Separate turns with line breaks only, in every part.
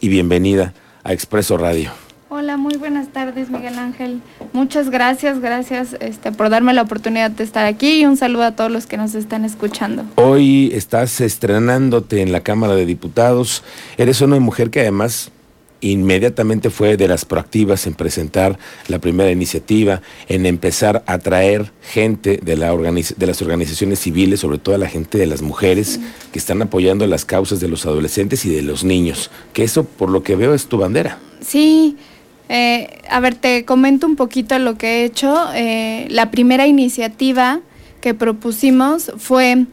y bienvenida a Expreso Radio.
Hola, muy buenas tardes, Miguel Ángel. Muchas gracias, gracias este, por darme la oportunidad de estar aquí y un saludo a todos los que nos están escuchando.
Hoy estás estrenándote en la Cámara de Diputados. Eres una mujer que además inmediatamente fue de las proactivas en presentar la primera iniciativa, en empezar a traer gente de, la de las organizaciones civiles, sobre todo a la gente de las mujeres que están apoyando las causas de los adolescentes y de los niños, que eso por lo que veo es tu bandera.
Sí, eh, a ver, te comento un poquito lo que he hecho. Eh, la primera iniciativa que propusimos fue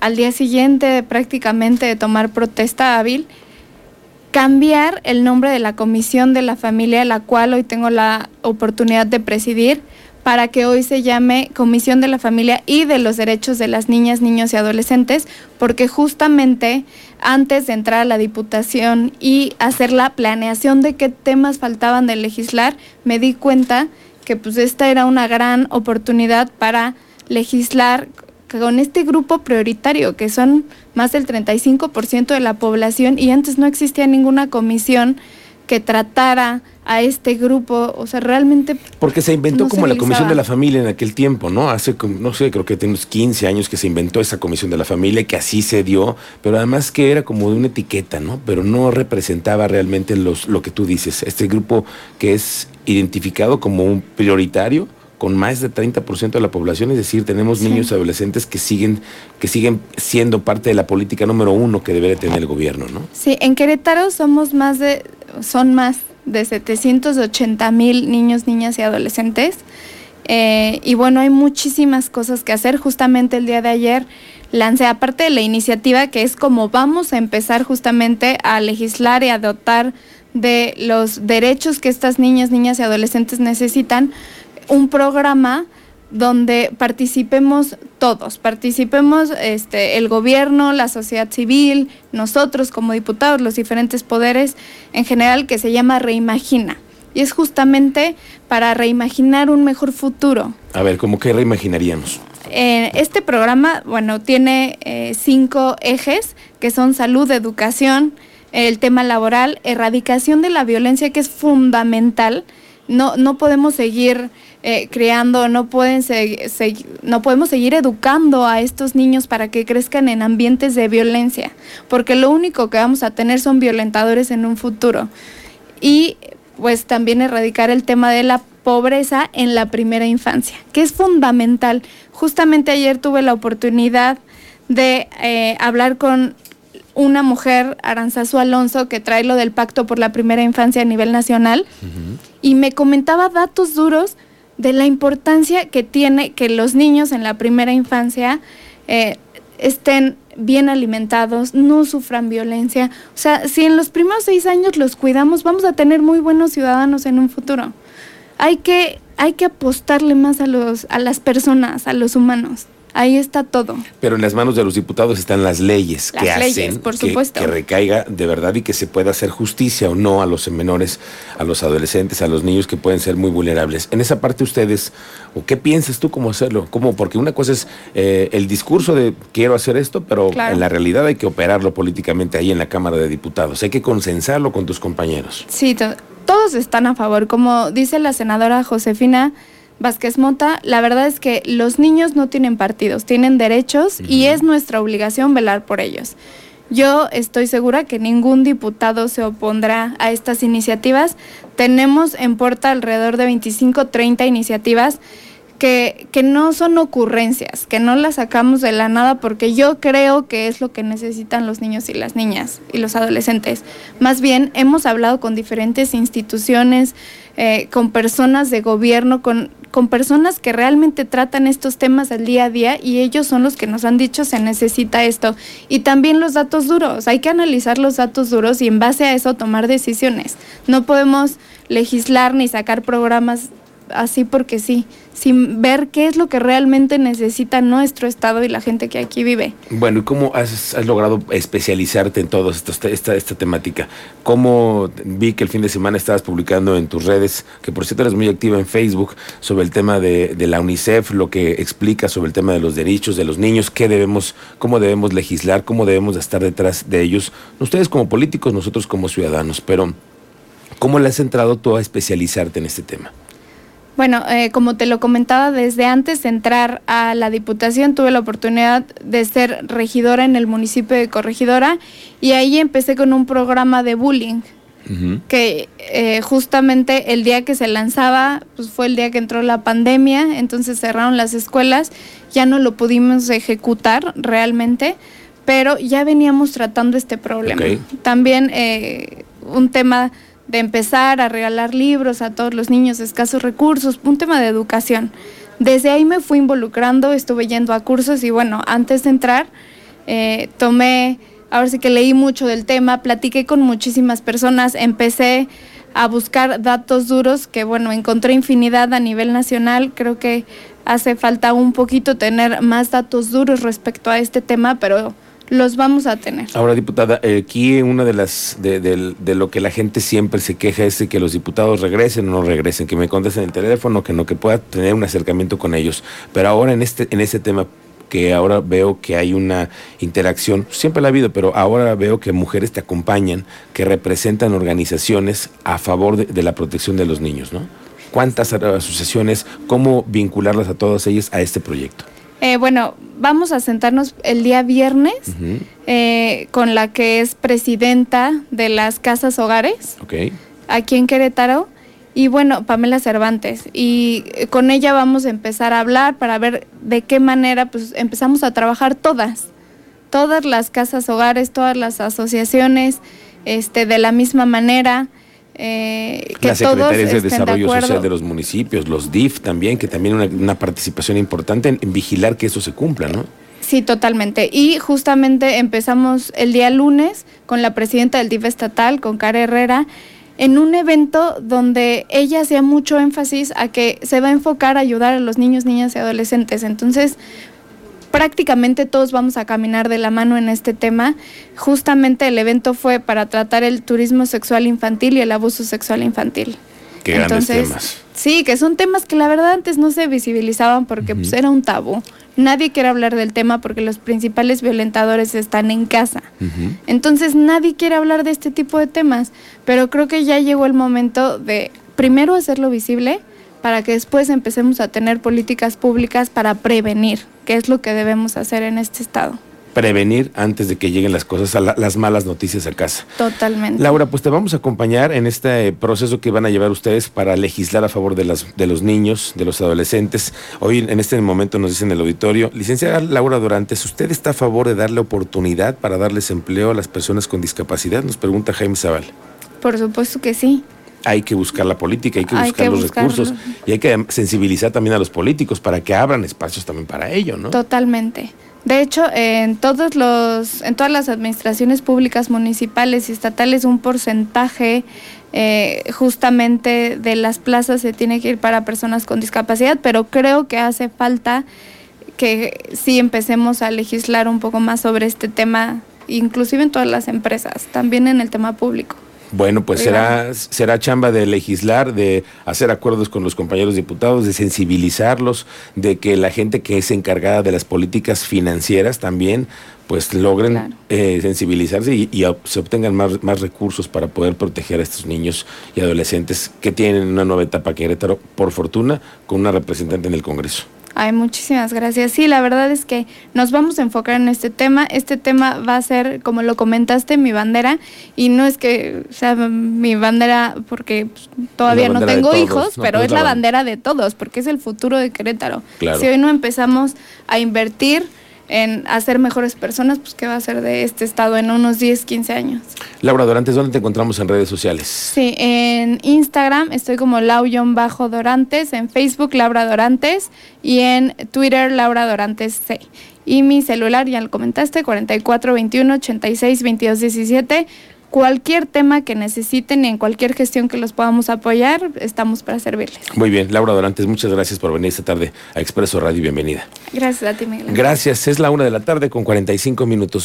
al día siguiente prácticamente de tomar protesta hábil cambiar el nombre de la comisión de la familia, la cual hoy tengo la oportunidad de presidir, para que hoy se llame Comisión de la Familia y de los Derechos de las Niñas, Niños y Adolescentes, porque justamente antes de entrar a la Diputación y hacer la planeación de qué temas faltaban de legislar, me di cuenta que pues esta era una gran oportunidad para legislar con este grupo prioritario, que son más del 35% de la población, y antes no existía ninguna comisión que tratara a este grupo, o sea, realmente...
Porque se inventó como la Comisión de la Familia en aquel tiempo, ¿no? Hace, no sé, creo que tenemos 15 años que se inventó esa Comisión de la Familia, que así se dio, pero además que era como de una etiqueta, ¿no? Pero no representaba realmente los, lo que tú dices, este grupo que es identificado como un prioritario, con más de 30% de la población, es decir, tenemos niños y adolescentes que siguen, que siguen siendo parte de la política número uno que debe tener el gobierno, ¿no?
Sí, en Querétaro somos más de, son más de 780 mil niños, niñas y adolescentes. Eh, y bueno, hay muchísimas cosas que hacer. Justamente el día de ayer lancé, aparte de la iniciativa, que es como vamos a empezar justamente a legislar y a dotar de los derechos que estas niñas, niñas y adolescentes necesitan, un programa donde participemos todos, participemos este, el gobierno, la sociedad civil, nosotros como diputados, los diferentes poderes en general, que se llama Reimagina. Y es justamente para reimaginar un mejor futuro.
A ver, ¿cómo que reimaginaríamos?
Eh, este programa, bueno, tiene eh, cinco ejes, que son salud, educación, el tema laboral, erradicación de la violencia, que es fundamental. No, no podemos seguir eh, creando, no, pueden no podemos seguir educando a estos niños para que crezcan en ambientes de violencia, porque lo único que vamos a tener son violentadores en un futuro. Y pues también erradicar el tema de la pobreza en la primera infancia, que es fundamental. Justamente ayer tuve la oportunidad de eh, hablar con una mujer, Aranzazu Alonso, que trae lo del pacto por la primera infancia a nivel nacional, y me comentaba datos duros de la importancia que tiene que los niños en la primera infancia eh, estén bien alimentados, no sufran violencia. O sea, si en los primeros seis años los cuidamos, vamos a tener muy buenos ciudadanos en un futuro. Hay que, hay que apostarle más a, los, a las personas, a los humanos. Ahí está todo.
Pero en las manos de los diputados están las leyes que hacen
por
que, que, recaiga de verdad y que se pueda hacer justicia o no a los menores, a los adolescentes, a los niños que pueden ser muy vulnerables. En esa parte ustedes, ¿o qué piensas tú cómo hacerlo? ¿Cómo? Porque una cosa es eh, el discurso de quiero hacer esto, pero en la realidad hay que operarlo políticamente ahí en la Cámara de Diputados. Hay que consensarlo con tus compañeros.
Sí, todos están a favor. Como dice la senadora Josefina, Vázquez Mota, la verdad es que los niños no tienen partidos, tienen derechos y es nuestra obligación velar por ellos. Yo estoy segura que ningún diputado se opondrá a estas iniciativas. Tenemos en puerta alrededor de 25, 30 iniciativas que, que, no son ocurrencias, que no las sacamos de la nada porque yo creo que es lo que necesitan los niños y las niñas y los adolescentes. Más bien, hemos hablado con diferentes instituciones, eh, con personas de gobierno, con, con personas que realmente tratan estos temas al día a día y ellos son los que nos han dicho se necesita esto. Y también los datos duros, hay que analizar los datos duros y en base a eso tomar decisiones. No podemos legislar ni sacar programas así porque sí, sin ver qué es lo que realmente necesita nuestro estado y la gente que aquí vive.
Bueno, ¿y cómo has, logrado especializarte en todo esto, esta, esta temática? ¿Cómo vi que el fin de semana estabas publicando en tus redes, que por cierto eres muy activa en Facebook, sobre el tema de, de la UNICEF, lo que explica sobre el tema de los derechos de los niños, qué debemos, cómo debemos legislar, cómo debemos estar detrás de ellos, ustedes como políticos, nosotros como ciudadanos, pero ¿cómo le has entrado tú a especializarte en este tema?
Bueno, eh, como te lo comentaba, desde antes de entrar a la Diputación tuve la oportunidad de ser regidora en el municipio de Corregidora y ahí empecé con un programa de bullying. que eh, justamente el día que se lanzaba pues fue el día que entró la pandemia, entonces cerraron las escuelas, ya no lo pudimos ejecutar realmente, pero ya veníamos tratando este problema. También eh, un tema de empezar a regalar libros a todos los niños escasos recursos, un tema de educación. Desde ahí me fui involucrando, estuve yendo a cursos y bueno, antes de entrar eh, tomé, ahora sí que leí mucho del tema, platiqué con muchísimas personas, empecé a buscar datos duros que bueno, encontré infinidad a nivel nacional, creo que hace falta un poquito tener más datos duros respecto a este tema, pero los vamos a tener.
Ahora, diputada, aquí una de las de, lo que la gente siempre se queja es de que los diputados regresen o no regresen, que me contesten el teléfono, que no, que pueda tener un acercamiento con ellos. Pero ahora en este, en ese tema que ahora veo que hay una interacción, siempre la ha habido, pero ahora veo que mujeres te acompañan, que representan organizaciones a favor de, la protección de los niños, ¿no? ¿Cuántas asociaciones, cómo vincularlas a todas ellas a este proyecto?
Eh, bueno, vamos a sentarnos el día viernes eh, con la que es presidenta de las casas hogares aquí en Querétaro. Y bueno, Pamela Cervantes. Y eh, con ella vamos a empezar a hablar para ver de qué manera pues empezamos a trabajar todas. Todas las casas hogares, todas las asociaciones, este, de la misma manera.
Eh, que Las secretarias de Desarrollo Social de los municipios, los DIF también, que también una, una participación importante en, vigilar que eso se cumpla, ¿no?
Sí, totalmente. Y justamente empezamos el día lunes con la presidenta del DIF estatal, con Cara Herrera, en un evento donde ella hacía mucho énfasis a que se va a enfocar a ayudar a los niños, niñas y adolescentes. Entonces, prácticamente todos vamos a caminar de la mano en este tema. Justamente el evento fue para tratar el turismo sexual infantil y el abuso sexual infantil.
Qué grandes temas.
Sí, que son temas que la verdad antes no se visibilizaban porque pues, era un tabú. Nadie quiere hablar del tema porque los principales violentadores están en casa. Entonces nadie quiere hablar de este tipo de temas. Pero creo que ya llegó el momento de primero hacerlo visible para que después empecemos a tener políticas públicas para prevenir, que es lo que debemos hacer en este estado
prevenir antes de que lleguen las cosas, a las malas noticias a casa.
Totalmente.
Laura, pues te vamos a acompañar en este proceso que van a llevar ustedes para legislar a favor de, las, de los niños, de los adolescentes. Hoy en este momento nos dicen en el auditorio, licenciada Laura Dorantes, ¿usted está a favor de darle oportunidad para darles empleo a las personas con discapacidad? Nos pregunta Jaime Zaval.
Por supuesto que sí
hay que buscar la política, hay que buscar los recursos y hay que sensibilizar también a los políticos para que abran espacios también para ello, ¿no?
Totalmente. De hecho, en todos los, en todas las administraciones públicas municipales y estatales, un porcentaje eh, justamente de las plazas se tiene que ir para personas con discapacidad, pero creo que hace falta que sí empecemos a legislar un poco más sobre este tema, inclusive en todas las empresas, también en el tema público.
Bueno, pues será, será chamba de legislar, de hacer acuerdos con los compañeros diputados, de sensibilizarlos, de que la gente que es encargada de las políticas financieras también pues logren eh, sensibilizarse y, y, se obtengan más, más recursos para poder proteger a estos niños y adolescentes que tienen una nueva etapa Querétaro, por fortuna, con una representante en el Congreso.
Ay, muchísimas gracias. Sí, la verdad es que nos vamos a enfocar en este tema. Este tema va a ser, como lo comentaste, mi bandera. Y no es que sea mi bandera porque pues, todavía no tengo hijos, pero es la bandera de todos, porque es el futuro de Querétaro. Si hoy no empezamos a invertir en hacer mejores personas, pues qué va a ser de este estado en unos 10, 15 años.
Laura Dorantes, ¿dónde te encontramos en redes sociales?
Sí, en Instagram estoy como lau-dorantes, en Facebook Laura Dorantes y en Twitter Laura Dorantes C. Y mi celular, ya lo comentaste, 4421 86 22 17 cualquier tema que necesiten y en cualquier gestión que los podamos apoyar, estamos para servirles.
Muy bien, Laura Dorantes, muchas gracias por venir esta tarde a Expreso Radio. Bienvenida.
Gracias a ti, Miguel.
Gracias, es la una de la tarde con 45 minutos.